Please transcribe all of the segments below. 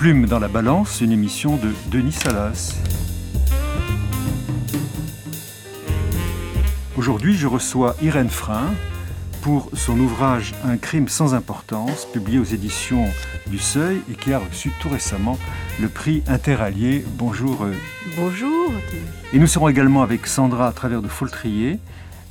Plume dans la balance, une émission de Denis Salas. Aujourd'hui, je reçois Irène Frein pour son ouvrage Un crime sans importance, publié aux éditions du Seuil et qui a reçu tout récemment le prix Interallié. Bonjour. Euh, Bonjour. Et nous serons également avec Sandra à travers de Foltrier.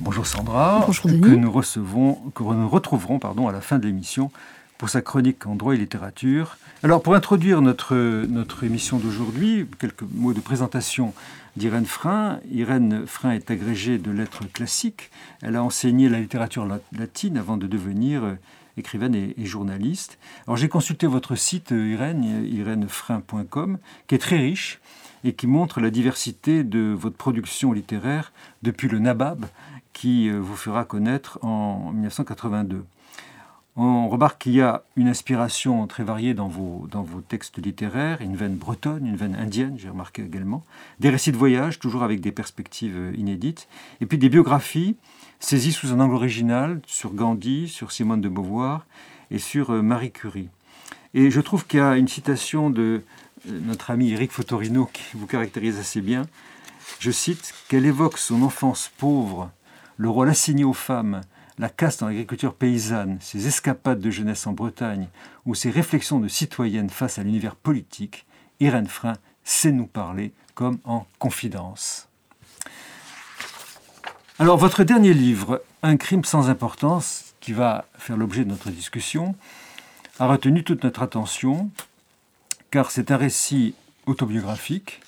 Bonjour Sandra, Bonjour que nous recevons, que nous retrouverons pardon, à la fin de l'émission pour sa chronique en droit et littérature. Alors, pour introduire notre, notre émission d'aujourd'hui, quelques mots de présentation d'Irène Frein. Irène Frein est agrégée de lettres classiques. Elle a enseigné la littérature latine avant de devenir euh, écrivaine et, journaliste. Alors, j'ai consulté votre site, euh, Irène, irenefrein.com, qui est très riche et qui montre la diversité de votre production littéraire depuis le Nabab, qui euh, vous fera connaître en 1982. On remarque qu'il y a une inspiration très variée dans vos, dans vos textes littéraires, une veine bretonne, une veine indienne, j'ai remarqué également, des récits de voyage, toujours avec des perspectives euh, inédites, et puis des biographies saisies sous un angle original sur Gandhi, sur Simone de Beauvoir et sur euh, Marie Curie. Et je trouve qu'il y a une citation de euh, notre ami Eric Fotorino qui vous caractérise assez bien. Je cite Qu'elle évoque son enfance pauvre, le rôle assigné aux femmes, la caste dans l'agriculture paysanne, ses escapades de jeunesse en Bretagne ou ses réflexions de citoyenne face à l'univers politique, Irène Frein sait nous parler comme en confidence. Alors votre dernier livre, Un crime sans importance, qui va faire l'objet de notre discussion, a retenu toute notre attention, car c'est un récit autobiographique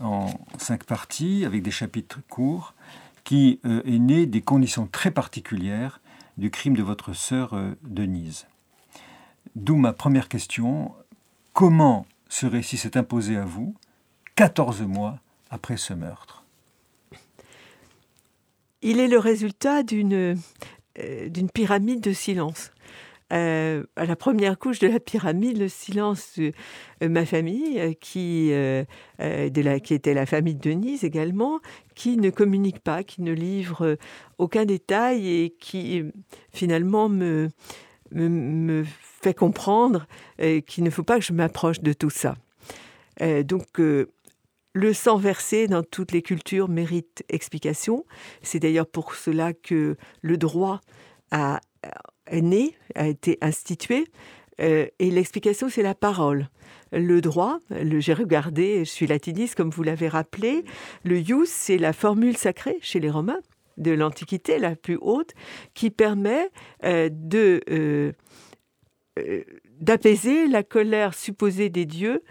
en cinq parties, avec des chapitres courts, qui euh, est né des conditions très particulières du crime de votre sœur euh, Denise. D'où ma première question, comment ce récit s'est imposé à vous 14 mois après ce meurtre? Il est le résultat d'une euh, d'une pyramide de silence. Euh, à la première couche de la pyramide, le silence de euh, ma famille, euh, qui, de la, qui était la famille de Denise également, qui ne communique pas, qui ne livre aucun détail et qui finalement me, fait comprendre qu'il ne faut pas que je m'approche de tout ça. donc, le sang versé dans toutes les cultures mérite explication. C'est d'ailleurs pour cela que le droit a né, a été institué. Euh, et l'explication, c'est la parole. Le droit, j'ai regardé, je suis latiniste comme vous l'avez rappelé, le ius, c'est la formule sacrée chez les Romains de l'Antiquité, la plus haute, qui permet euh, de, euh, d'apaiser la colère supposée des dieux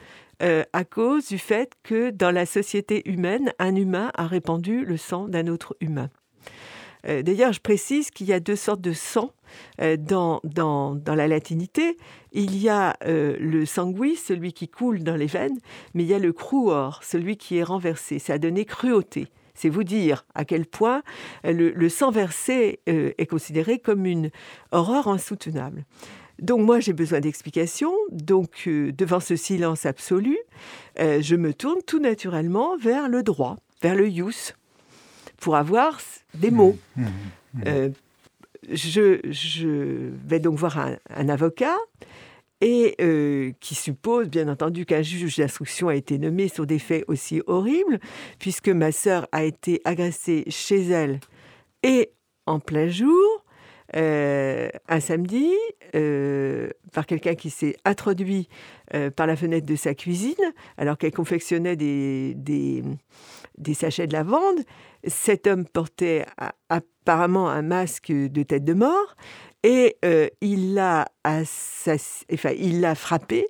à cause du fait que dans la société humaine, un humain a répandu le sang d'un autre humain. D'ailleurs, je précise qu'il y a deux sortes de sang euh, dans, dans, dans, la latinité, il y a euh, le sanguis, celui qui coule dans les veines, mais il y a le cruor, celui qui est renversé. Ça a donné cruauté. C'est vous dire à quel point euh, le, sang versé est considéré comme une horreur insoutenable. Donc moi j'ai besoin d'explications. Donc devant ce silence absolu, je me tourne tout naturellement vers le droit, vers le ius, pour avoir des mots. Mmh, mmh, mmh je, vais donc voir un, avocat et euh, qui suppose bien entendu qu'un juge d'instruction a été nommé sur des faits aussi horribles, puisque ma sœur a été agressée chez elle et en plein jour, euh, un samedi, euh, par quelqu'un qui s'est introduit par la fenêtre de sa cuisine, alors qu'elle confectionnait des, des, des sachets de lavande. Cet homme portait apparemment un masque de tête de mort et euh, il l'a enfin, il l'a frappé,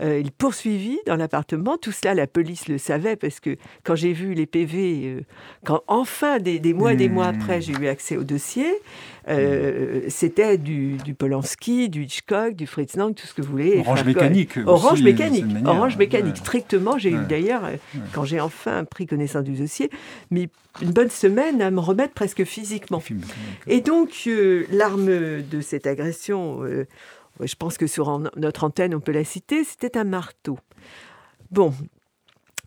euh, il poursuivit dans l'appartement. Tout cela, la police le savait parce que quand j'ai vu les PV, euh, quand enfin des, mois et des mois mmh. après j'ai eu accès au dossier, euh, c'était du, du, Polanski, du Hitchcock, du Fritz Lang, tout ce que vous voulez. Orange mécanique. Orange mécanique. Orange mécanique. Strictement, j'ai eu d'ailleurs, quand j'ai enfin pris connaissance du dossier, mais une bonne semaine à me remettre presque physiquement. Et donc, l'arme de cette agression, je pense que sur notre antenne, on peut la citer, c'était un marteau. Bon,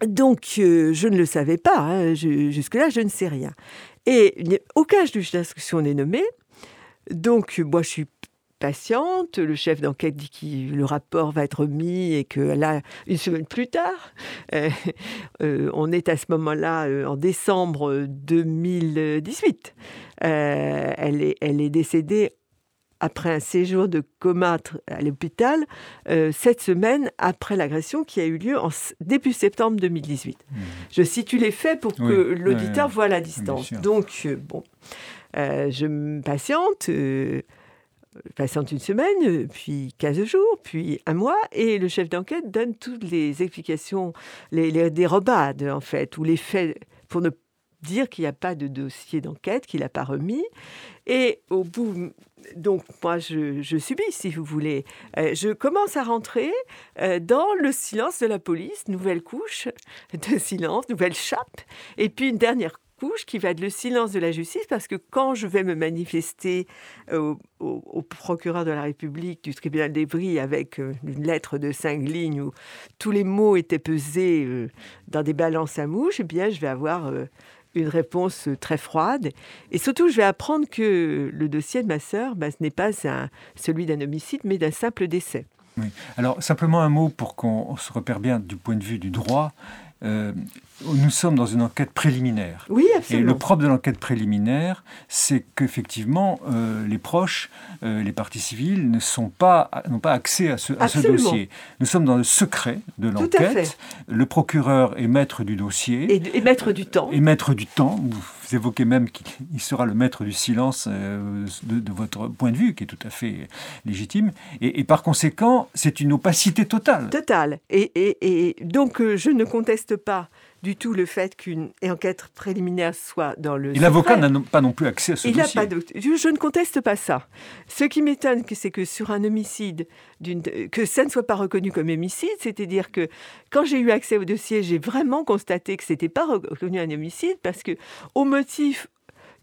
donc euh, je ne le savais pas, hein, jusque-là je ne sais rien. Et aucun juge d'instruction n'est nommé, donc moi je suis patiente. Le chef d'enquête dit que le rapport va être remis et que là, une semaine plus tard, euh, euh, on est à ce moment-là en décembre 2018. elle, est, elle est décédée après un séjour de coma à l'hôpital, cette semaine après l'agression qui a eu lieu en début septembre 2018. Mmh. Je situe les faits pour que l'auditeur voit la distance. Donc, bon, je me patiente patiente une semaine, puis 15 jours, puis un mois, et le chef d'enquête donne toutes les explications, les, les dérobades en fait, ou les faits, pour ne dire qu'il n'y a pas de dossier d'enquête, qu'il n'a pas remis. Et au bout, donc moi je, subis si vous voulez, euh, je commence à rentrer euh, dans le silence de la police, nouvelle couche de silence, nouvelle chape, et puis une dernière couche qui va être le silence de la justice, parce que quand je vais me manifester au, procureur de la République du tribunal d'Evry avec euh, une lettre de cinq lignes où tous les mots étaient pesés dans des balances à mouche, eh bien, je vais avoir une réponse très froide. Et surtout, je vais apprendre que le dossier de ma sœur, bah, ce n'est pas celui d'un homicide, mais d'un simple décès. Oui. Alors, simplement un mot pour qu'on se repère bien du point de vue du droit. Euh, nous sommes dans une enquête préliminaire. Oui, absolument. Et le propre de l'enquête préliminaire, c'est qu'effectivement, euh, les proches, euh, les parties civiles, ne sont pas, n'ont pas accès à ce, à ce, dossier. Nous sommes dans le secret de l'enquête. Le procureur est maître du dossier. Et, maître du temps. Et maître du temps. Vous évoquez même qu'il sera le maître du silence de, de, votre point de vue, qui est tout à fait légitime. Et, par conséquent, c'est une opacité totale. Totale. Et, et donc, je ne conteste pas du tout le fait qu'une enquête préliminaire soit dans le. Et l'avocat n'a pas non plus accès à ce Il dossier. Pas je, ne conteste pas ça. Ce qui m'étonne, c'est que sur un homicide, que ça ne soit pas reconnu comme homicide, c'est-à-dire que quand j'ai eu accès au dossier, j'ai vraiment constaté que c'était pas reconnu un homicide parce que, au motif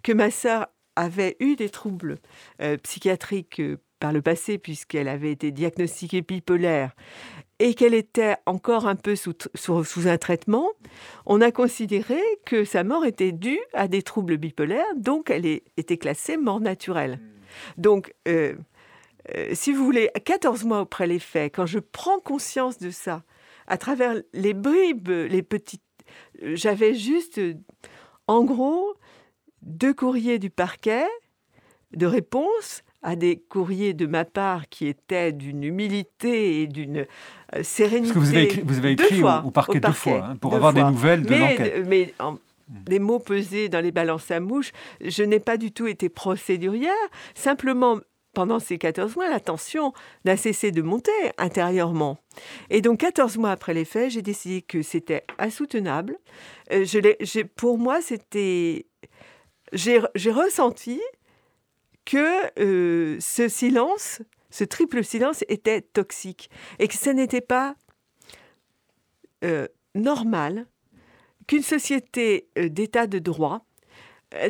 que ma sœur avait eu des troubles euh, psychiatriques euh, par le passé, puisqu'elle avait été diagnostiquée bipolaire et qu'elle était encore un peu sous, sous, un traitement, on a considéré que sa mort était due à des troubles bipolaires, donc elle était classée mort naturelle. Hmm. Donc, euh, euh, si vous voulez, 14 mois après les faits, quand je prends conscience de ça, à travers les bribes, les petites... J'avais juste, en gros, deux courriers du parquet de réponse à des courriers de ma part qui étaient d'une humilité et d'une sérénité. Parce que vous avez écrit, vous avez écrit au, parquet deux fois hein, pour avoir des nouvelles de l'enquête. Mais les mots pesés dans les balances à mouche, je n'ai pas du tout été procédurière. Simplement, pendant ces 14 mois, la tension n'a cessé de monter intérieurement. Et donc, 14 mois après les faits, j'ai décidé que c'était insoutenable. Euh, je pour moi, c'était. J'ai ressenti que euh, ce silence, ce triple silence était toxique et que ce n'était pas euh, normal qu'une société euh, d'état de droit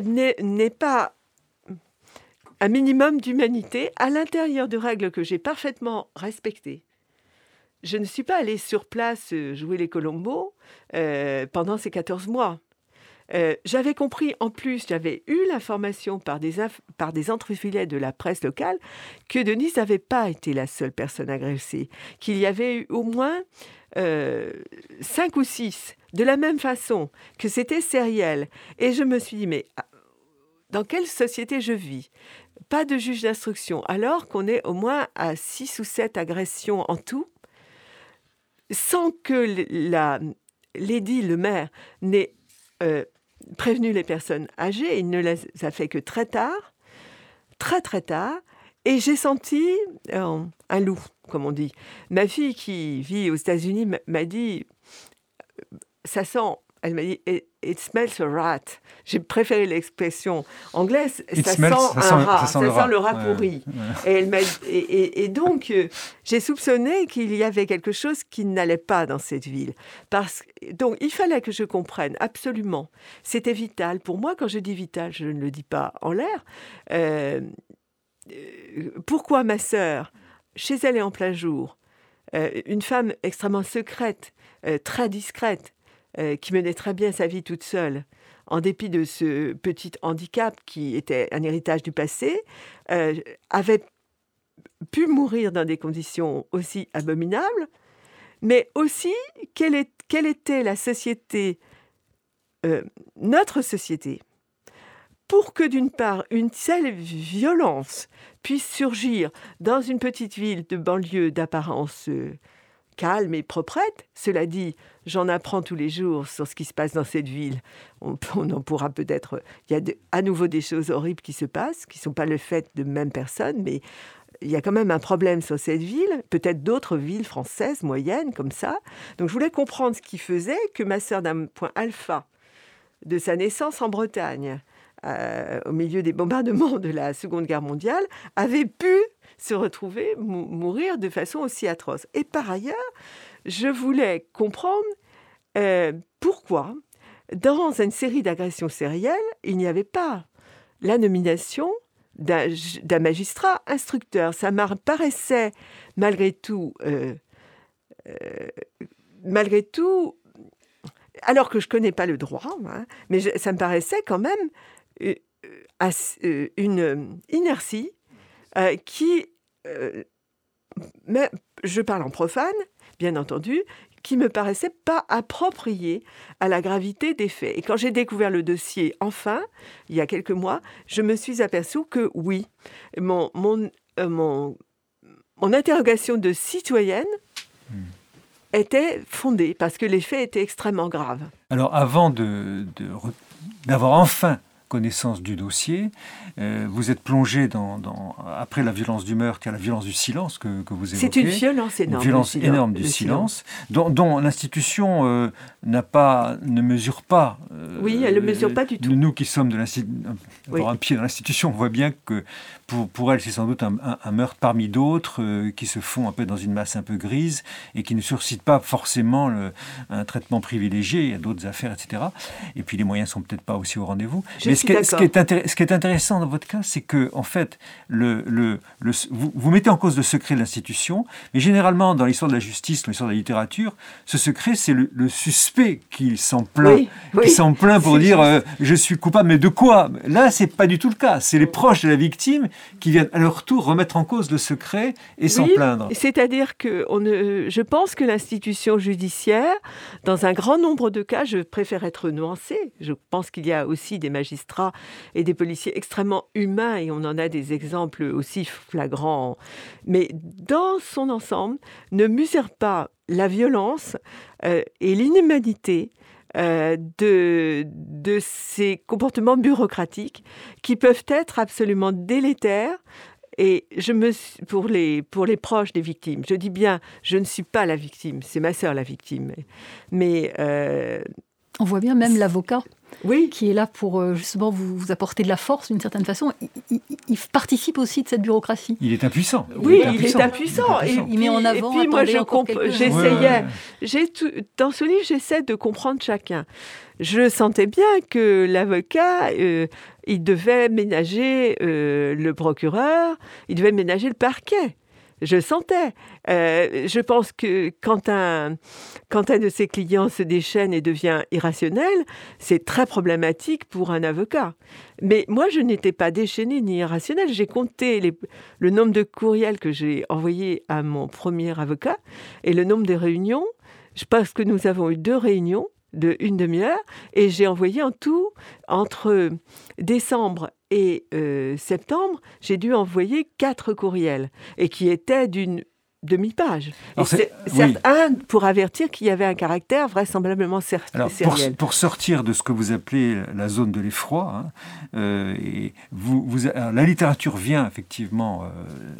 n'ait pas un minimum d'humanité à l'intérieur de règles que j'ai parfaitement respectées. Je ne suis pas allée sur place jouer les colombos pendant ces 14 mois. Euh, j'avais compris, en plus, j'avais eu l'information par des, par des entrefilets de la presse locale que Denise n'avait pas été la seule personne agressée, qu'il y avait eu au moins euh, cinq ou six, de la même façon, que c'était sériel. Et je me suis dit, mais ah, dans quelle société je vis? Pas de juge d'instruction, alors qu'on est au moins à six ou sept agressions en tout, sans que la, Lady, le maire, n'ait euh, prévenu les personnes âgées. Il ne les a fait que très tard, très très tard. Et j'ai senti euh, un loup, comme on dit. Ma fille qui vit aux États-Unis m'a dit, ça sent, elle m'a dit, it, smells a rat. J'ai préféré l'expression anglaise, ça, sent un rat, ça, sent, le rat, pourri. Et, elle et, donc, euh, j'ai soupçonné qu'il y avait quelque chose qui n'allait pas dans cette ville. Parce, donc, il fallait que je comprenne absolument. C'était vital. Pour moi, quand je dis vital, je ne le dis pas en l'air. Euh, euh, pourquoi ma sœur, chez elle et en plein jour, une femme extrêmement secrète, très discrète, euh, qui menait très bien sa vie toute seule, en dépit de ce petit handicap qui était un héritage du passé, euh, avait pu mourir dans des conditions aussi abominables, mais aussi quelle, est, quelle était la société, euh, notre société, pour que d'une part une telle violence puisse surgir dans une petite ville de banlieue d'apparence calme et proprette. Cela dit, j'en apprends tous les jours sur ce qui se passe dans cette ville. On, en pourra peut-être. Il y a à nouveau des choses horribles qui se passent, qui ne sont pas le fait de même personne, mais il y a quand même un problème sur cette ville, peut-être d'autres villes françaises moyennes comme ça. Donc je voulais comprendre ce qui faisait que ma sœur d'un point alpha de sa naissance en Bretagne, euh, au milieu des bombardements de la Seconde Guerre mondiale, avait pu se retrouver mourir de façon aussi atroce. Et par ailleurs, je voulais comprendre euh, pourquoi, dans une série d'agressions sérielles, il n'y avait pas la nomination d'un magistrat instructeur. Ça paraissait malgré tout, euh, euh, malgré tout, alors que je connais pas le droit, hein, mais ça me paraissait quand même une inertie euh, qui, euh, mais je parle en profane, bien entendu, qui me paraissait pas approprié à la gravité des faits. Et quand j'ai découvert le dossier, enfin, il y a quelques mois, je me suis aperçue que oui, mon, mon, euh, mon, mon interrogation de citoyenne hmm. était fondée parce que les faits étaient extrêmement graves. Alors avant de, d'avoir enfin connaissance du dossier. Euh, vous êtes plongé dans, après la violence du meurtre, il y a la violence du silence que, que vous évoquez. C'est une violence énorme. Une violence énorme du silence, dont, l'institution euh, n'a pas, ne mesure pas. Euh, oui, elle ne mesure pas du tout. Nous qui sommes de un pied dans l'institution, on voit bien que pour, pour elle, c'est sans doute un, meurtre parmi d'autres qui se font un peu dans une masse un peu grise et qui ne suscite pas forcément le, un traitement privilégié. Il y a d'autres affaires, etc. Et puis les moyens sont peut-être pas aussi au rendez-vous ce, qui est, intéressant dans votre cas, c'est que, en fait, le, le, vous, mettez en cause le secret de l'institution, mais généralement, dans l'histoire de la justice, dans l'histoire de la littérature, ce secret, c'est le, suspect qui s'en plaint, qui s'en plaint pour dire euh, je suis coupable, mais de quoi? Là, c'est pas du tout le cas. C'est les proches de la victime qui viennent à leur tour remettre en cause le secret et s'en plaindre. C'est-à-dire que on je pense que l'institution judiciaire, dans un grand nombre de cas, je préfère être nuancée. Je pense qu'il y a aussi des magistrats et des policiers extrêmement humains, et on en a des exemples aussi flagrants, mais dans son ensemble, ne mesure pas la violence euh, et l'inhumanité euh, de, de ces comportements bureaucratiques qui peuvent être absolument délétères et je me pour les pour les proches des victimes, je dis bien, je ne suis pas la victime, c'est ma sœur la victime. Mais euh, on voit bien même l'avocat oui. qui est là pour euh, justement vous, apporter de la force d'une certaine façon, il, participe aussi de cette bureaucratie. Il est impuissant. Oui, il est impuissant. Et, il met en avant. Et puis moi, j'essayais. dans ce livre, j'essaie de comprendre chacun. Je sentais bien que l'avocat, euh, il devait ménager euh, le procureur, il devait ménager le parquet je sentais. Euh, je pense que quand un, quand un de ses clients se déchaîne et devient irrationnel, c'est très problématique pour un avocat. Mais moi, je n'étais pas déchaîné ni irrationnel. J'ai compté le nombre de courriels que j'ai envoyés à mon premier avocat et le nombre de réunions. Je pense que nous avons eu deux réunions de une demi-heure et j'ai envoyé en tout entre décembre et euh, septembre, j'ai dû envoyer quatre courriels et qui étaient d'une demi-page. C'est un pour avertir qu'il y avait un caractère vraisemblablement Alors, pour, pour, sortir de ce que vous appelez la zone de l'effroi, hein, euh, et vous, vous, la littérature vient effectivement, euh,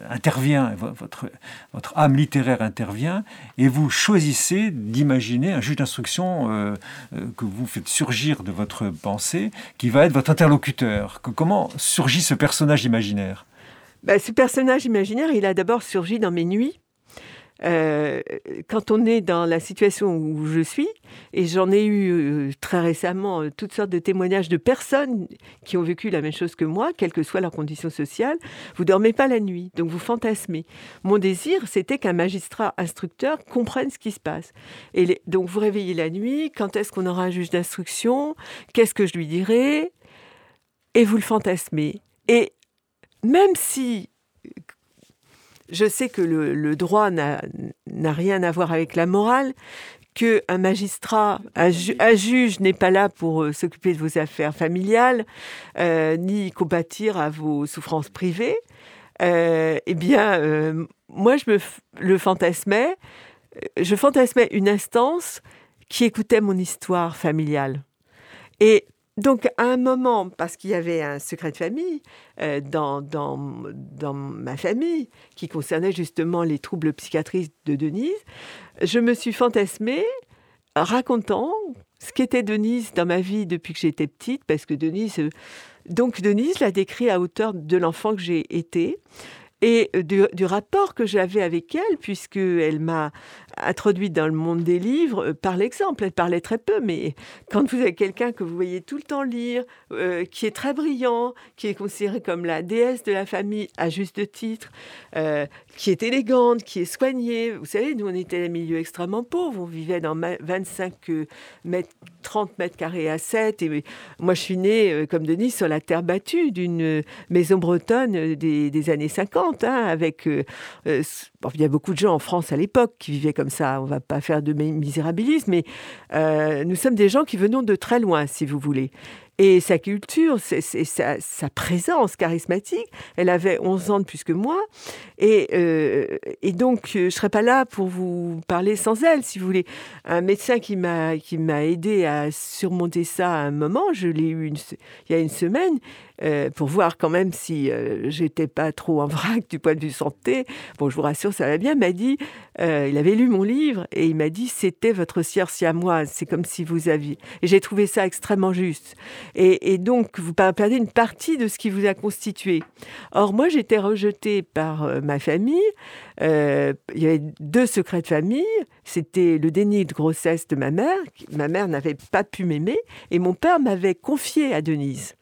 intervient, votre, votre âme littéraire intervient, et vous choisissez d'imaginer un juge d'instruction euh, que vous faites surgir de votre pensée, qui va être votre interlocuteur. Que, comment surgit ce personnage imaginaire? Ben, ce personnage imaginaire, il a d'abord surgi dans mes nuits, euh, quand on est dans la situation où je suis, et j'en ai eu euh, très récemment euh, toutes sortes de témoignages de personnes qui ont vécu la même chose que moi, quelle que soit leur condition sociale, vous dormez pas la nuit, donc vous fantasmez. Mon désir, c'était qu'un magistrat instructeur comprenne ce qui se passe. Et donc vous réveillez la nuit, quand est-ce qu'on aura un juge d'instruction, qu'est-ce que je lui dirai, et vous le fantasmez. Et même si je sais que le, droit n'a rien à voir avec la morale, qu'un magistrat, un, juge n'est pas là pour euh, s'occuper de vos affaires familiales, euh, ni compatir à vos souffrances privées. Euh, eh bien, moi, je me le fantasmais. Je fantasmais une instance qui écoutait mon histoire familiale. Et donc, à un moment, parce qu'il y avait un secret de famille euh, dans, dans, dans, ma famille qui concernait justement les troubles psychiatriques de Denise, je me suis fantasmée racontant ce qu'était Denise dans ma vie depuis que j'étais petite, parce que Denise, euh, donc Denise l'a décrit à hauteur de l'enfant que j'ai été et du, du rapport que j'avais avec elle, puisqu'elle m'a introduite dans le monde des livres euh, par l'exemple. Elle parlait très peu, mais quand vous avez quelqu'un que vous voyez tout le temps lire, euh, qui est très brillant, qui est considéré comme la déesse de la famille à juste titre, euh, qui est élégante, qui est soignée. Vous savez, nous, on était un milieu extrêmement pauvre. On vivait dans 25 mètres, 30 mètres carrés à 7. Et moi, je suis née, comme Denis, sur la terre battue d'une maison bretonne des, années 50, hein, avec... il y a beaucoup de gens en France à l'époque qui vivaient comme ça, on va pas faire de misérabilisme, mais euh, nous sommes des gens qui venons de très loin, si vous voulez. Et sa culture, c'est, sa, présence charismatique. Elle avait 11 ans de plus que moi. Et, euh, donc, euh, je ne serais pas là pour vous parler sans elle, si vous voulez. Un médecin qui m'a aidé à surmonter ça à un moment, je l'ai eu il y a une semaine, euh, pour voir quand même si euh, j'étais pas trop en vrac du point de vue santé. Bon, je vous rassure, ça va bien. M'a dit, euh, il avait lu mon livre et il m'a dit, c'était votre sœur siamoise. C'est comme si vous aviez. Et j'ai trouvé ça extrêmement juste. Et, et, donc, vous perdez une partie de ce qui vous a constitué. Or, moi, j'étais rejetée par ma famille. il y avait deux secrets de famille. C'était le déni de grossesse de ma mère. Ma mère n'avait pas pu m'aimer et mon père m'avait confié à Denise.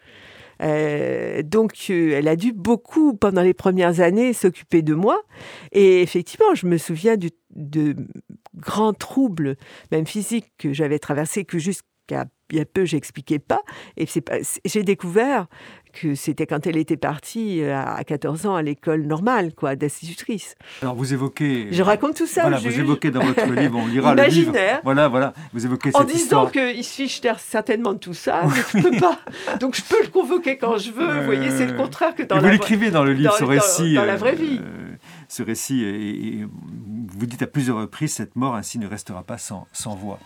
Euh, donc, euh, elle a dû beaucoup, pendant les premières années, s'occuper de moi. Et effectivement, je me souviens de grands troubles, même physiques, que j'avais traversés, que jusqu'à il y a peu, j'expliquais pas. Et j'ai découvert que c'était quand elle était partie euh, à 14 ans à l'école normale, quoi, d'institutrice. Alors vous évoquez. Je raconte tout ça. Voilà, vous évoquez dans votre livre, on lira le livre. Voilà, voilà. Vous évoquez cette histoire. En disant qu'il se fiche certainement de tout ça, je peux pas. Donc je peux le convoquer quand je veux. vous voyez, c'est le contraire que dans la. Vous l'écrivez dans le livre, ce récit. Dans, la vraie vie. Euh, ce récit, et, vous dites à plusieurs reprises, cette mort ainsi ne restera pas sans, sans voix.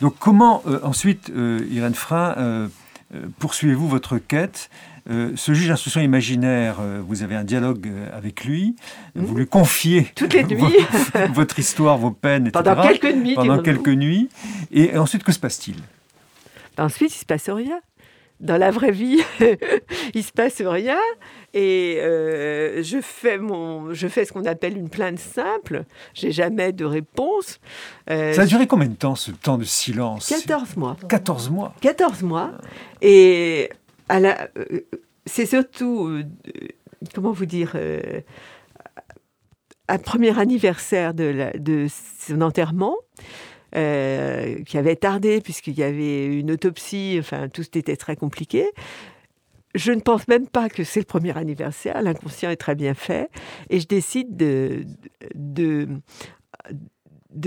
Donc comment ensuite, Irène Frein, poursuivez-vous votre quête? Ce juge d'instruction imaginaire, vous avez un dialogue avec lui, vous lui confiez Toutes les nuits. votre histoire, vos peines, etc. Pendant quelques nuits. Pendant quelques nuits. Et ensuite, que se passe-t-il? Ensuite, il se passe rien dans la vraie vie, il se passe rien et euh, je fais mon, je fais ce qu'on appelle une plainte simple. J'ai jamais de réponse. Euh, ça a duré combien de temps ce temps de silence? 14 mois. 14 mois? 14 mois. Et à la, euh, c'est surtout, comment vous dire, un premier anniversaire de, la, de son enterrement. Euh, qui avait tardé puisqu'il y avait une autopsie, enfin tout était très compliqué. Je ne pense même pas que c'est le premier anniversaire, l'inconscient est très bien fait, et je décide de, de,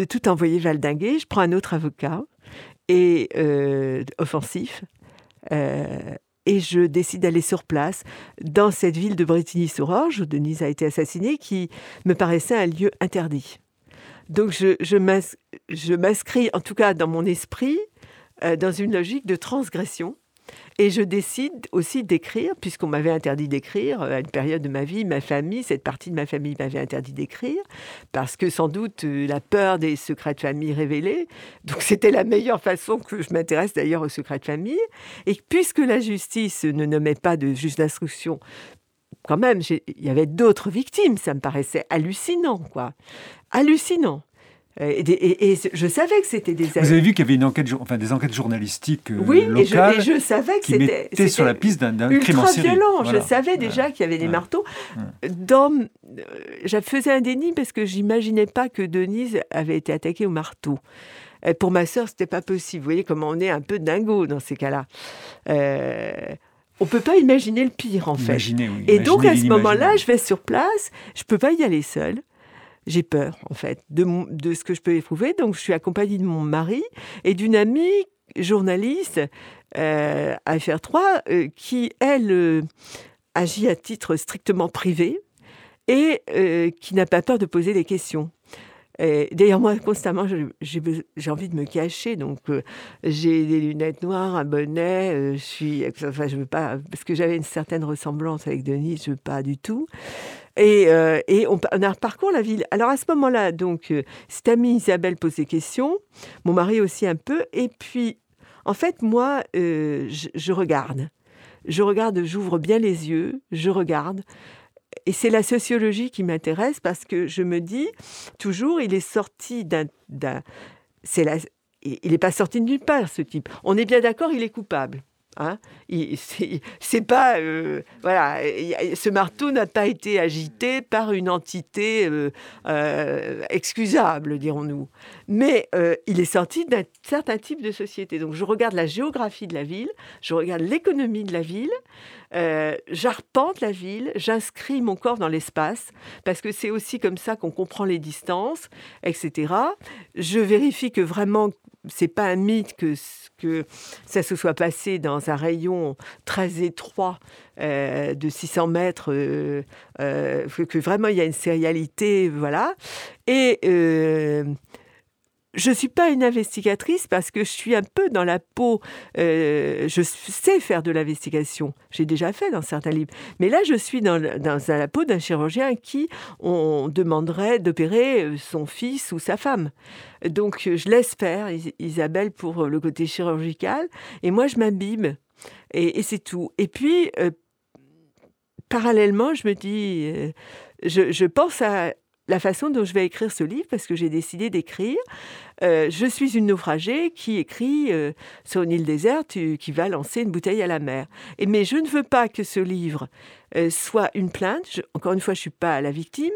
tout envoyer valdinguer. Je prends un autre avocat, et euh, offensif, euh, et je décide d'aller sur place dans cette ville de Bretigny-sur-Orge où Denise a été assassinée, qui me paraissait un lieu interdit. Donc je, je m'inscris, en tout cas dans mon esprit, euh, dans une logique de transgression. Et je décide aussi d'écrire, puisqu'on m'avait interdit d'écrire euh, à une période de ma vie, ma famille, cette partie de ma famille m'avait interdit d'écrire, parce que sans doute euh, la peur des secrets de famille révélés. Donc c'était la meilleure façon que je m'intéresse d'ailleurs aux secrets de famille. Et puisque la justice ne nommait pas de juge d'instruction, quand même, il y avait d'autres victimes, ça me paraissait hallucinant, quoi hallucinant. Euh, et, je savais que c'était des. Vous avez vu qu'il y avait une enquête, enfin des enquêtes journalistiques euh, oui, locales. Oui, et, je, savais que c'était. sur la piste d'un crime en série. violent. Je savais déjà qu'il y avait des marteaux. Dans, euh, je faisais un déni parce que j'imaginais pas que Denise avait été attaquée au marteau. pour ma sœur, c'était pas possible. Vous voyez comment on est un peu dingo dans ces cas-là. Euh, on peut pas imaginer le pire en fait. et donc à ce moment-là, je vais sur place. Je peux pas y aller seule j'ai peur, en fait, de, ce que je peux éprouver. Donc, je suis accompagnée de mon mari et d'une amie journaliste euh, à FR3 euh, qui, elle, euh, agit à titre strictement privé et qui n'a pas peur de poser des questions. D'ailleurs, moi, constamment, j'ai envie de me cacher. Donc, j'ai des lunettes noires, un bonnet. je suis, veux pas, parce que j'avais une certaine ressemblance avec Denis, je veux pas du tout. Et, euh, et on, a parcouru la ville. Alors à ce moment-là, donc, euh, cette amie Isabelle pose des questions, mon mari aussi un peu, et puis, en fait, moi, euh, je, regarde. Je regarde, j'ouvre bien les yeux, je regarde. Et c'est la sociologie qui m'intéresse parce que je me dis, toujours, il est sorti d'un... C'est la, il n'est pas sorti de nulle part, ce type. On est bien d'accord, il est coupable. Hein c'est pas euh, voilà, ce marteau n'a pas été agité par une entité euh, euh, excusable, dirons-nous. Mais il est sorti d'un certain type de société. Donc je regarde la géographie de la ville, je regarde l'économie de la ville, j'arpente la ville, j'inscris mon corps dans l'espace parce que c'est aussi comme ça qu'on comprend les distances, etc. Je vérifie que vraiment c'est pas un mythe que, que ça se soit passé dans un rayon très étroit euh, de 600 mètres, euh, euh, que vraiment il y a une sérialité, voilà. Et je ne suis pas une investigatrice parce que je suis un peu dans la peau, euh, je sais faire de l'investigation, j'ai déjà fait dans certains livres, mais là je suis dans, la peau d'un chirurgien qui on demanderait d'opérer euh, son fils ou sa femme. Donc je laisse faire Isabelle pour le côté chirurgical et moi je m'imbibe et, c'est tout. Et puis euh, parallèlement je me dis, je pense à la façon dont je vais écrire ce livre parce que j'ai décidé d'écrire. Euh, je suis une naufragée qui écrit euh, sur une île déserte qui va lancer une bouteille à la mer. Mais je ne veux pas que ce livre euh, soit une plainte. encore une fois, je suis pas la victime.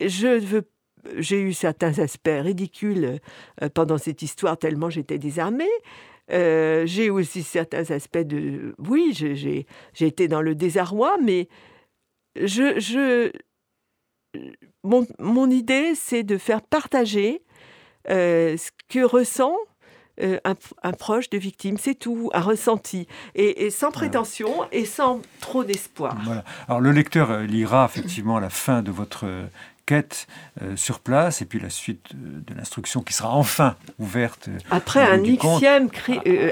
Je veux j'ai eu certains aspects ridicules pendant cette histoire tellement j'étais désarmée. j'ai aussi certains aspects de... Oui, j'ai été dans le désarroi, mais je, je, mon, idée, c'est de faire partager euh, ce que ressent euh, un, proche de victime, c'est tout, un ressenti, et, sans prétention et sans trop d'espoir. Alors le lecteur euh, lira effectivement à la fin de votre enquête euh, sur place et puis la suite euh, de l'instruction qui sera enfin ouverte. Après un xième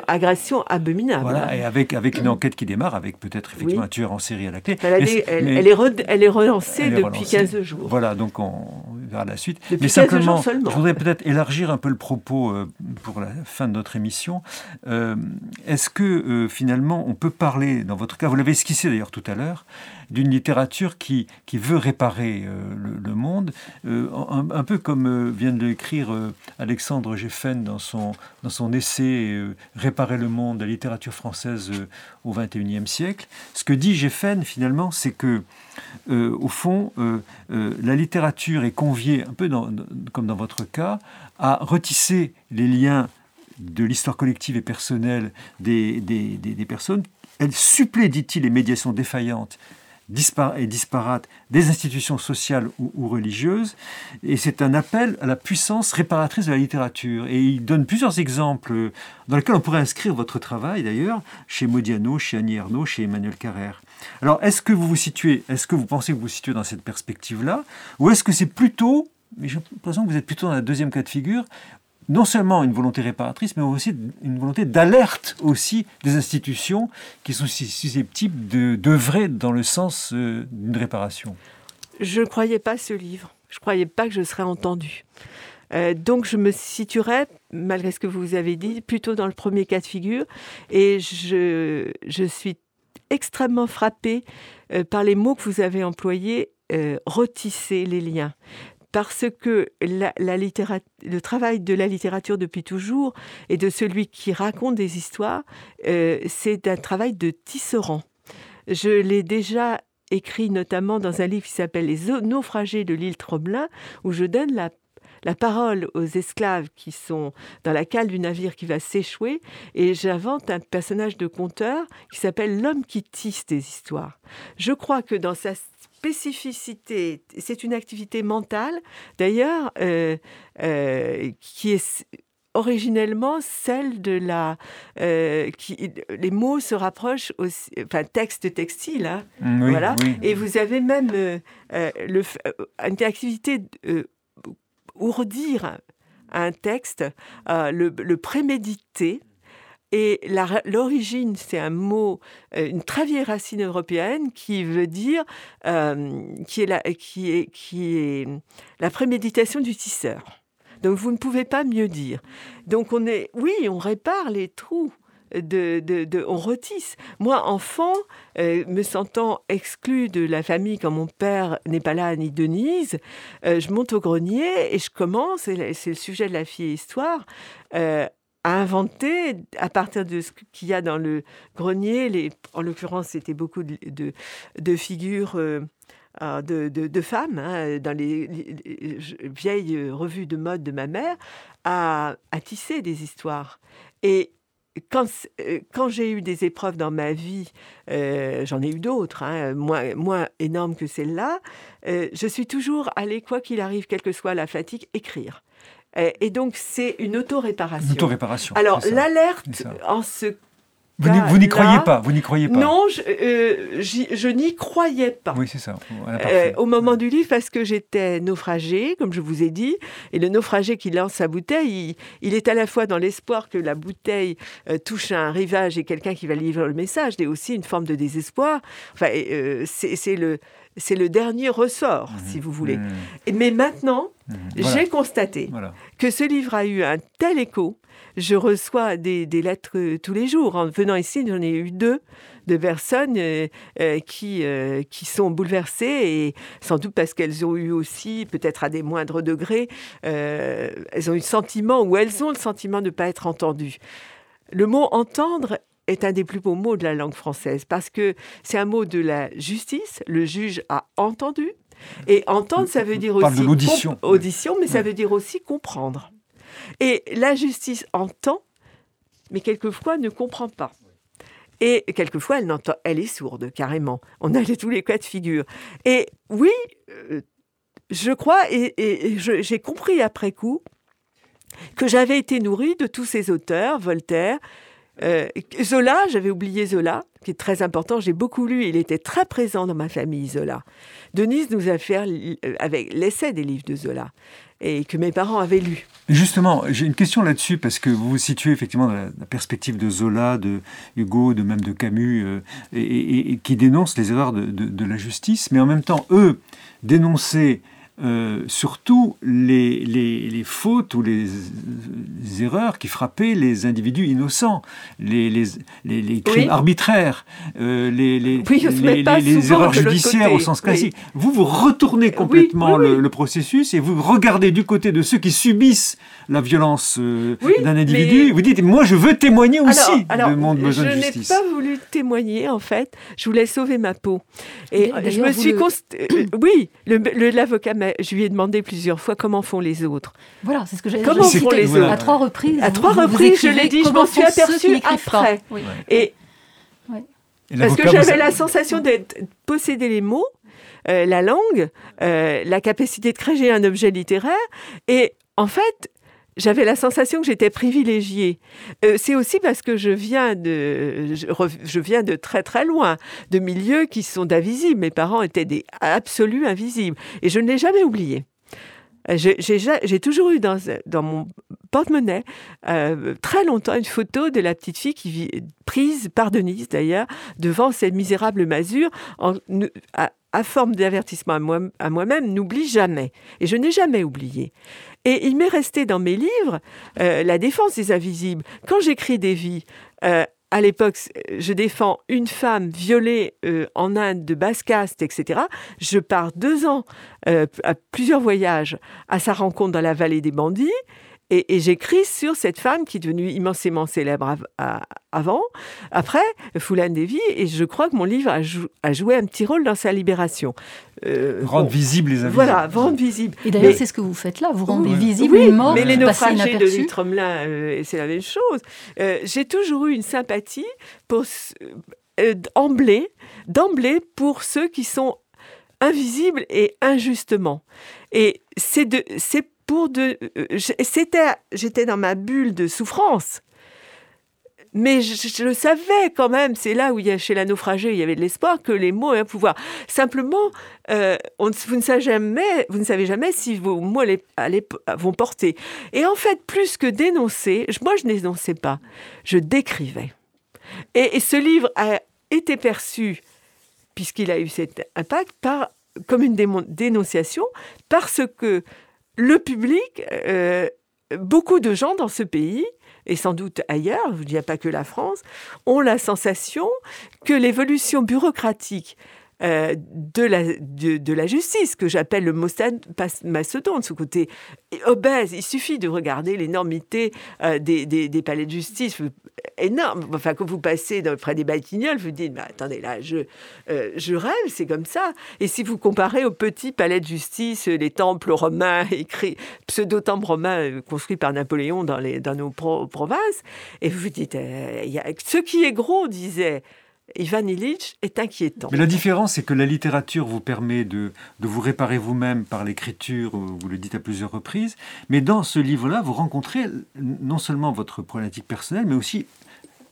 agression abominable. Voilà, et avec, avec une enquête qui démarre, avec peut-être effectivement un tueur en série à la clé. Elle, est, elle, est, elle est relancée depuis 15 jours. Voilà, donc on verra la suite. mais simplement, je voudrais peut-être élargir un peu le propos pour la fin de notre émission. Est-ce que finalement on peut parler, dans votre cas, vous l'avez esquissé d'ailleurs tout à l'heure, d'une littérature qui, qui veut réparer euh, le, monde, euh, un, peu comme euh, vient de l'écrire Alexandre Geffen dans son, dans son essai Réparer le monde, la littérature française au XXIe siècle. Ce que dit Geffen finalement, c'est que au fond, la littérature est conviée, un peu comme dans votre cas, à retisser les liens de l'histoire collective et personnelle des, des, des, des personnes. Elle supplée, dit-il, les médiations défaillantes et disparates des institutions sociales ou, religieuses. Et c'est un appel à la puissance réparatrice de la littérature. Et il donne plusieurs exemples dans lesquels on pourrait inscrire votre travail d'ailleurs, chez Modiano, chez Annie Ernaux, chez Emmanuel Carrère. Alors, est-ce que vous vous situez, est-ce que vous pensez que vous vous situez dans cette perspective-là? Ou est-ce que c'est plutôt, mais j'ai l'impression que vous êtes plutôt dans la deuxième cas de figure, non seulement une volonté réparatrice, mais aussi une volonté d'alerte aussi des institutions qui sont susceptibles d'œuvrer dans le sens euh, d'une réparation. Je ne croyais pas ce livre. Je ne croyais pas que je serais entendue. Euh, donc je me situerais, malgré ce que vous avez dit, plutôt dans le premier cas de figure. Et je, je suis extrêmement frappée euh, par les mots que vous avez employés, retisser les liens parce que le travail de la littérature depuis toujours et de celui qui raconte des histoires, euh, c'est un travail de tisserand. Je l'ai déjà écrit notamment dans un livre qui s'appelle Les naufragés de l'île Tromelin, où je donne la la parole aux esclaves qui sont dans la cale du navire qui va s'échouer et j'invente un personnage de conteur qui s'appelle l'homme qui tisse des histoires. Je crois que dans sa spécificité, c'est une activité mentale, d'ailleurs, euh, euh, qui est originellement celle de la euh, qui les mots se rapprochent aussi enfin texte textile hein, voilà. et vous avez même le une activité ourdir un texte le, le préméditer et l'origine, c'est un mot, euh, une très vieille racine européenne qui veut dire, euh, qui, est la, préméditation du tisseur. Donc vous ne pouvez pas mieux dire. Donc on est, oui, on répare les trous. De, on retisse. Moi, enfant, euh, me sentant exclu de la famille quand mon père n'est pas là, ni Denise, je monte au grenier et je commence, c'est le sujet de la fille histoire, à inventer à partir de ce qu'il y a dans le grenier. Les, en l'occurrence, c'était beaucoup de, figures euh, euh, de, femmes hein, dans les, vieilles revues de mode de ma mère à, tisser des histoires. Et quand, euh, quand j'ai eu des épreuves dans ma vie, j'en ai eu d'autres, hein, moins, moins énormes que celle-là, je suis toujours allée, quoi qu'il arrive, quelle que soit la fatigue, écrire. Et donc, c'est une auto-réparation. Auto-réparation. Alors, l'alerte en ce vous n'y croyez pas, vous n'y croyez pas. Non, je, euh, je n'y croyais pas. Oui, c'est ça. Euh, au moment du livre, parce que j'étais naufragé, comme je vous ai dit, et le naufragé qui lance sa bouteille, il, est à la fois dans l'espoir que la bouteille euh, touche un rivage et quelqu'un qui va livrer le message, et aussi une forme de désespoir. Enfin, c'est le c'est le dernier ressort, mhm. si vous voulez. Mhm. Mais maintenant, mhm. j'ai constaté que ce livre a eu un tel écho. Je reçois des, lettres euh, tous les jours. En venant ici, j'en ai eu deux de personnes euh, euh, qui, qui sont bouleversées et sans doute parce qu'elles ont eu aussi, peut-être à des moindres degrés, elles ont eu le sentiment ou elles ont le sentiment de ne pas être entendues. Le mot entendre est un des plus beaux mots de la langue française parce que c'est un mot de la justice. Le juge a entendu. Et entendre, ça veut dire aussi audition. audition, mais ça veut dire aussi comprendre. Et la justice entend, mais quelquefois ne comprend pas. Et quelquefois, elle, entend, elle est sourde, carrément. On a tous les cas de figure. Et oui, euh, je crois, et, j'ai compris après coup, que j'avais été nourrie de tous ces auteurs, Voltaire, Euh, Zola, j'avais oublié Zola, qui est très important. J'ai beaucoup lu. Il était très présent dans ma famille, Zola. Denise nous a fait avec l'essai des livres de Zola et que mes parents avaient lu. Justement, j'ai une question là-dessus parce que vous vous situez effectivement dans la, perspective de Zola, de Hugo, de même de Camus, euh, et, qui dénoncent les erreurs de, la justice, mais en même temps, eux dénonçaient euh, surtout les, les, fautes ou les, erreurs qui frappaient les individus innocents, les, les crimes arbitraires, euh, les, les, erreurs judiciaires au sens classique. Vous, vous retournez complètement le, processus et vous regardez du côté de ceux qui subissent la violence euh, d'un individu. Vous dites, moi, je veux témoigner aussi de mon besoin de justice. Je n'ai pas voulu témoigner, en fait. Je voulais sauver ma peau. Et je me suis... oui, l'avocat m'a je lui ai demandé plusieurs fois comment font les autres. Voilà, c'est ce que j'ai Comment font les autres À trois reprises. À trois reprises, je l'ai dit, je m'en suis aperçue après. Et parce que j'avais la sensation d'être posséder les mots, euh, la langue, euh, la capacité de créer un objet littéraire, et en fait, j'avais la sensation que j'étais privilégiée. Euh, c'est aussi parce que je viens de, je, viens de très très loin, de milieux qui sont d'invisibles. Mes parents étaient des absolus invisibles, et je ne l'ai jamais oublié. Euh, j'ai toujours eu dans, mon porte-monnaie euh, très longtemps une photo de la petite fille qui vit, prise par Denise d'ailleurs devant cette misérable masure en, forme d'avertissement à moi-même, n'oublie jamais. Et je n'ai jamais oublié. Et il m'est resté dans mes livres euh, la défense des invisibles. Quand j'écris des vies, euh, à l'époque, je défends une femme violée euh, en Inde de basse caste, etc. Je pars deux ans à plusieurs voyages à sa rencontre dans la vallée des bandits. Et, j'écris sur cette femme qui est devenue immensément célèbre avant, après, Foulane Devi, et je crois que mon livre a, joué un petit rôle dans sa libération. Euh, rendre visible les invisibles. Voilà, rendre visible. Et d'ailleurs, c'est ce que vous faites là, vous rendez visible les morts. Mais les naufragés de l'Utremelin, euh, c'est la même chose. Euh, j'ai toujours eu une sympathie pour d'emblée, d'emblée pour ceux qui sont invisibles et injustement. Et c'est pour de. Euh, c'était, j'étais dans ma bulle de souffrance. Mais je, le savais quand même, c'est là où il y a, chez la naufragée, il y avait de l'espoir que les mots aient un pouvoir. Simplement, euh, on, vous, ne savez jamais, vous ne savez jamais si vos mots vont porter. Et en fait, plus que dénoncer, moi je n'énonçais pas, je décrivais. Et, ce livre a été perçu, puisqu'il a eu cet impact, par, comme une dénonciation, parce que le public, euh, beaucoup de gens dans ce pays, et sans doute ailleurs, je ne dis pas que la France, ont la sensation que l'évolution bureaucratique euh, de, la, de, la justice, que j'appelle le mastodonte, ce côté obèse. Il suffit de regarder l'énormité euh, des, des, palais de justice, énorme. Enfin, quand vous passez près des Batignolles, vous dites, mais attendez, là, je, euh, je rêve, c'est comme ça. Et si vous comparez aux petits palais de justice, les temples romains, écrits, pseudo-temples romains construits par Napoléon dans, les, dans nos provinces, et vous vous dites, ce qui est gros, disait Ivan Illich est inquiétant. Mais la différence, c'est que la littérature vous permet de, de vous réparer vous-même par l'écriture, vous le dites à plusieurs reprises, mais dans ce livre-là, vous rencontrez non seulement votre problématique personnelle, mais aussi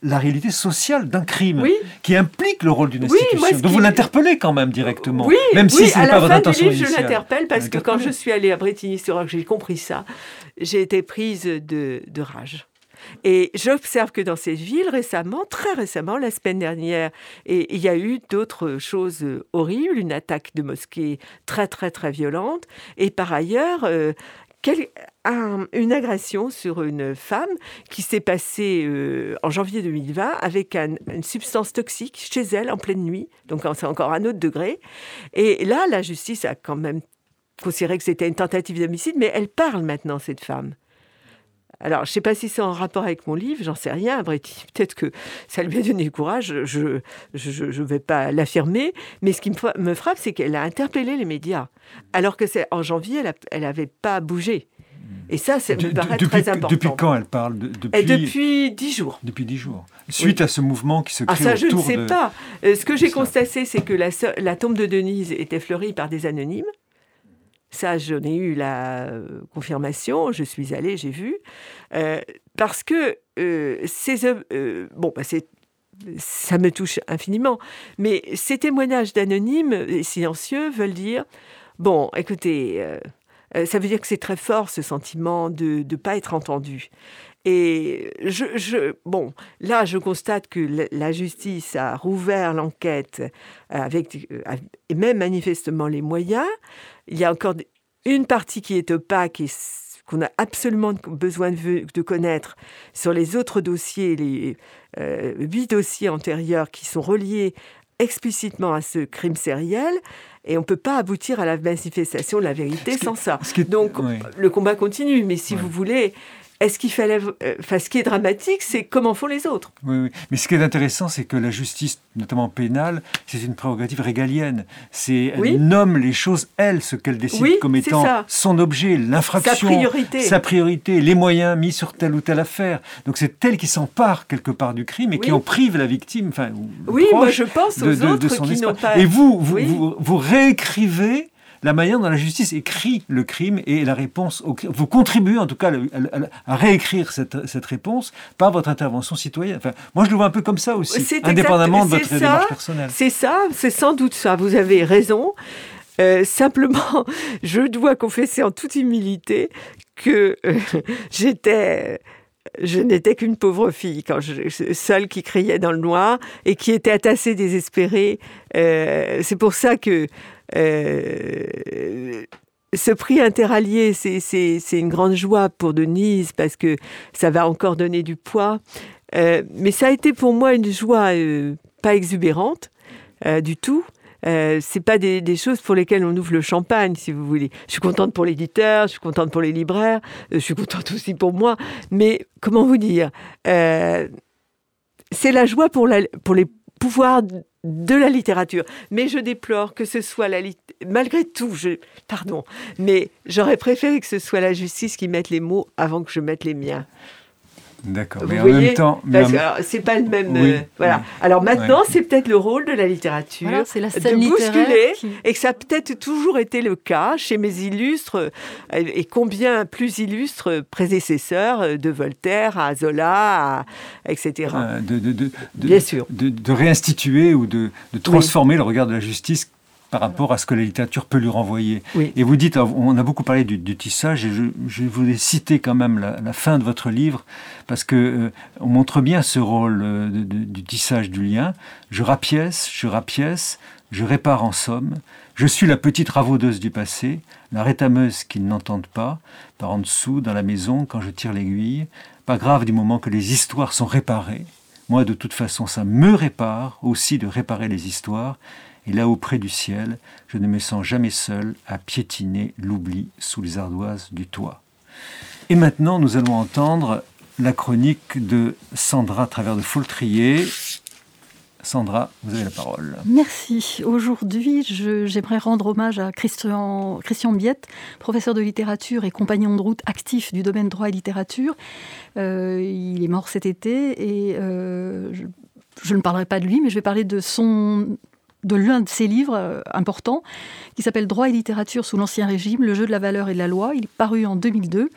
la réalité sociale d'un crime qui implique le rôle d'une institution. Donc vous l'interpellez quand même directement, oui, même si ce n'est pas votre intention livre, Je l'interpelle parce que quand je suis allée à Bretigny-sur-Orge, j'ai compris ça, j'ai été prise de, de rage. Et j'observe que dans cette ville, récemment, très récemment, la semaine dernière, et il y a eu d'autres choses euh, horribles, une attaque de mosquée très, très, très violente, et par ailleurs, euh, une agression sur une femme qui s'est passée euh, en janvier 2020 avec une substance toxique chez elle en pleine nuit. Donc c'est encore un autre degré. Et là, la justice a quand même considéré que c'était une tentative d'homicide, mais elle parle maintenant, cette femme. Alors, je ne sais pas si c'est en rapport avec mon livre, j'en sais rien. Peut-être que ça lui a donné le courage, je ne vais pas l'affirmer. Mais ce qui me frappe, c'est qu'elle a interpellé les médias. Alors que c'est en janvier, elle n'avait pas bougé. Et ça, ça me paraît très important. Depuis quand elle parle depuis... depuis dix jours. Depuis dix jours. Suite à ce mouvement qui se crée ah, ça, je ne sais pas. Euh, ce que j'ai constaté, c'est que la, la tombe de Denise était fleurie par des anonymes. Ça, j'en ai eu la euh, confirmation, je suis allée, j'ai vu. Euh, parce que ces, bon, bah, c'est ça me touche infiniment. Mais ces témoignages d'anonymes et silencieux veulent dire, bon, écoutez, euh, euh, ça veut dire que c'est très fort ce sentiment de ne pas être entendu. Et je, bon, là, je constate que la justice a rouvert l'enquête avec, euh, et même manifestement les moyens. Il y a encore une partie qui est opaque et qu'on a absolument besoin de, connaître sur les autres dossiers, les euh, huit dossiers antérieurs qui sont reliés explicitement à ce crime sériel et on ne peut pas aboutir à la manifestation de la vérité sans ça. Donc le combat continue, mais si vous voulez, est-ce qu'il fallait. Euh, enfin, ce qui est dramatique, c'est comment font les autres. Oui, oui. Mais ce qui est intéressant, c'est que la justice, notamment pénale, c'est une prérogative régalienne. C'est elle nomme les choses, elle, ce qu'elle décide comme étant son objet, l'infraction, sa priorité. sa priorité, les moyens mis sur telle ou telle affaire. Donc c'est elle qui s'empare quelque part du crime et qui en prive la victime. Enfin, oui, moi je pense aux autres qui n'ont pas. Et vous, vous, vous, vous réécrivez la manière dont la justice écrit le crime et la réponse. Au, vous contribuez en tout cas à, réécrire cette, réponse par votre intervention citoyenne. Enfin, moi, je le vois un peu comme ça aussi, indépendamment de votre démarche personnelle. C'est ça, c'est sans doute ça. Vous avez raison. Euh, simplement, je dois confesser en toute humilité que euh, j'étais je n'étais qu'une pauvre fille, quand je, seule qui criait dans le noir et qui était assez désespérée. Euh, c'est pour ça que euh, ce prix interallié, c'est une grande joie pour Denise parce que ça va encore donner du poids. Euh, mais ça a été pour moi une joie euh, pas exubérante du tout. Euh, c'est pas des, choses pour lesquelles on ouvre le champagne, si vous voulez. Je suis contente pour l'éditeur, je suis contente pour les libraires, je suis contente aussi pour moi. Mais comment vous dire C'est la joie pour, les pouvoirs de la littérature. Mais je déplore que ce soit la malgré tout, je pardon, mais j'aurais préféré que ce soit la justice qui mette les mots avant que je mette les miens. D'accord. Mais en même temps, c'est pas le même. Euh, voilà. Alors maintenant, c'est peut-être le rôle de la littérature c'est la de bousculer, et que ça a peut-être toujours été le cas chez mes illustres euh, et combien plus illustres prédécesseurs euh, de Voltaire à Zola, etc. de, de, Bien sûr. De, réinstituer ou de, transformer le regard de la justice par rapport à ce que la littérature peut lui renvoyer. Et vous dites, on a beaucoup parlé du, tissage, et je, voulais citer quand même la, fin de votre livre, parce que euh, on montre bien ce rôle euh, du tissage du lien. Je rapièce, je rapièce, je répare en somme. Je suis la petite ravaudeuse du passé, la rétameuse qui n'entendent pas, par en dessous, dans la maison, quand je tire l'aiguille. Pas grave du moment que les histoires sont réparées. Moi, de toute façon, ça me répare aussi de réparer les histoires et là-haut près du ciel, je ne me sens jamais seul à piétiner l'oubli sous les ardoises du toit. Et maintenant, nous allons entendre la chronique de Sandra Travers de Foltrier. Sandra, vous avez la parole. Merci. Aujourd'hui, j'aimerais rendre hommage à Christian, Christian Biette, professeur de littérature et compagnon de route actif du domaine droit et littérature. Euh, il est mort cet été et euh, je ne parlerai pas de lui, mais je vais parler de son de l'un de ses livres euh, importants, qui s'appelle Droit et littérature sous l'Ancien Régime, le jeu de la valeur et de la loi. Il est paru en 2002.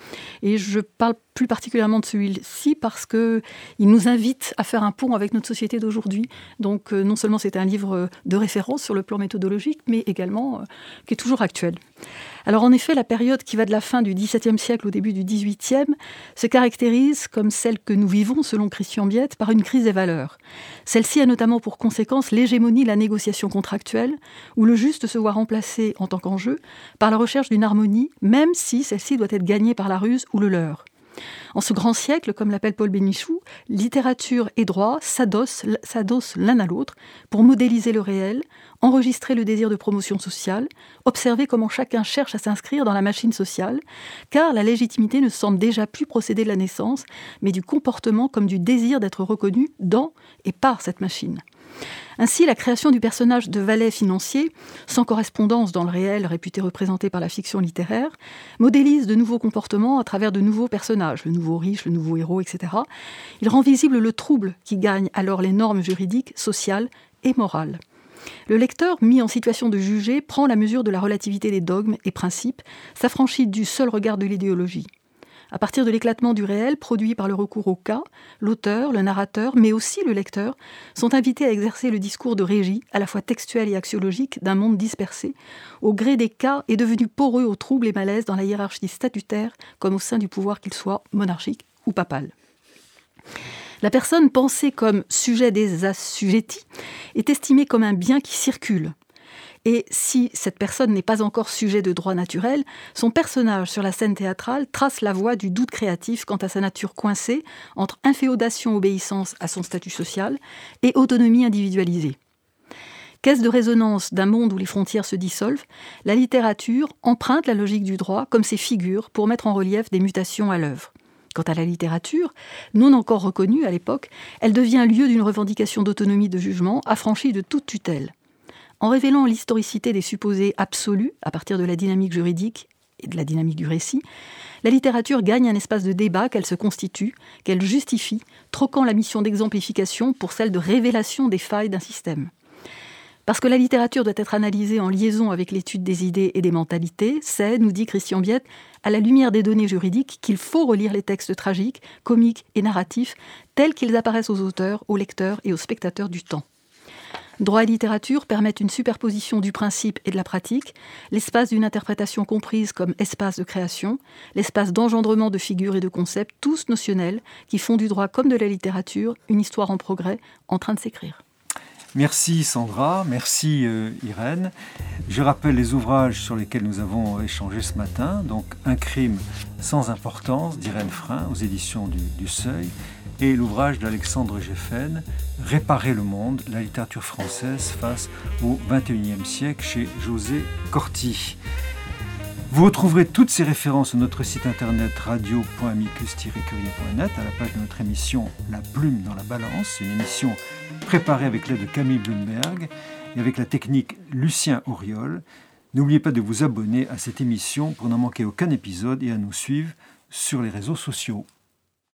Et je parle plus particulièrement de celui-ci parce qu'il nous invite à faire un pont avec notre société d'aujourd'hui. Donc euh, non seulement c'est un livre de référence sur le plan méthodologique, mais également euh, qui est toujours actuel. Alors en effet, la période qui va de la fin du XVIIe siècle au début du XVIIIe se caractérise, comme celle que nous vivons selon Christian Biette, par une crise des valeurs. Celle-ci a notamment pour conséquence l'hégémonie de la négociation contractuelle, où le juste se voit remplacé en tant qu'enjeu par la recherche d'une harmonie, même si celle-ci doit être gagnée par la ruse ou le leurre. En ce grand siècle, comme l'appelle Paul Bénichou, littérature et droit s'adossent l'un à l'autre pour modéliser le réel, enregistrer le désir de promotion sociale, observer comment chacun cherche à s'inscrire dans la machine sociale, car la légitimité ne semble déjà plus procéder de la naissance, mais du comportement comme du désir d'être reconnu dans et par cette machine. Ainsi, la création du personnage de valet financier, sans correspondance dans le réel réputé représenté par la fiction littéraire, modélise de nouveaux comportements à travers de nouveaux personnages, le nouveau riche, le nouveau héros, etc. Il rend visible le trouble qui gagne alors les normes juridiques, sociales et morales. Le lecteur, mis en situation de juger, prend la mesure de la relativité des dogmes et principes, s'affranchit du seul regard de l'idéologie. À partir de l'éclatement du réel produit par le recours au cas, l'auteur, le narrateur, mais aussi le lecteur, sont invités à exercer le discours de régie, à la fois textuel et axiologique, d'un monde dispersé, au gré des cas et devenu poreux aux troubles et malaises dans la hiérarchie statutaire comme au sein du pouvoir qu'il soit monarchique ou papal. La personne pensée comme sujet des assujettis est estimée comme un bien qui circule, et si cette personne n'est pas encore sujet de droit naturel, son personnage sur la scène théâtrale trace la voie du doute créatif quant à sa nature coincée entre inféodation-obéissance à son statut social et autonomie individualisée. Caisse de résonance d'un monde où les frontières se dissolvent, la littérature emprunte la logique du droit comme ses figures pour mettre en relief des mutations à l'œuvre. Quant à la littérature, non encore reconnue à l'époque, elle devient lieu d'une revendication d'autonomie de jugement affranchie de toute tutelle. En révélant l'historicité des supposés absolus à partir de la dynamique juridique et de la dynamique du récit, la littérature gagne un espace de débat qu'elle se constitue, qu'elle justifie, troquant la mission d'exemplification pour celle de révélation des failles d'un système. Parce que la littérature doit être analysée en liaison avec l'étude des idées et des mentalités, c'est, nous dit Christian Biette, à la lumière des données juridiques qu'il faut relire les textes tragiques, comiques et narratifs tels qu'ils apparaissent aux auteurs, aux lecteurs et aux spectateurs du temps. Droit et littérature permettent une superposition du principe et de la pratique, l'espace d'une interprétation comprise comme espace de création, l'espace d'engendrement de figures et de concepts, tous notionnels, qui font du droit comme de la littérature une histoire en progrès en train de s'écrire. Merci Sandra, merci euh, Irène. Je rappelle les ouvrages sur lesquels nous avons échangé ce matin. Donc Un crime sans importance d'Irène Frein aux éditions du, Seuil et l'ouvrage d'Alexandre Geffen, Réparer le monde, la littérature française face au XXIe siècle chez José Corti. Vous retrouverez toutes ces références sur notre site internet radio.amicus-curier.net à la page de notre émission La plume dans la balance, une émission préparée avec l'aide de Camille Bloomberg et avec la technique Lucien Auriol. N'oubliez pas de vous abonner à cette émission pour n'en manquer aucun épisode et à nous suivre sur les réseaux sociaux.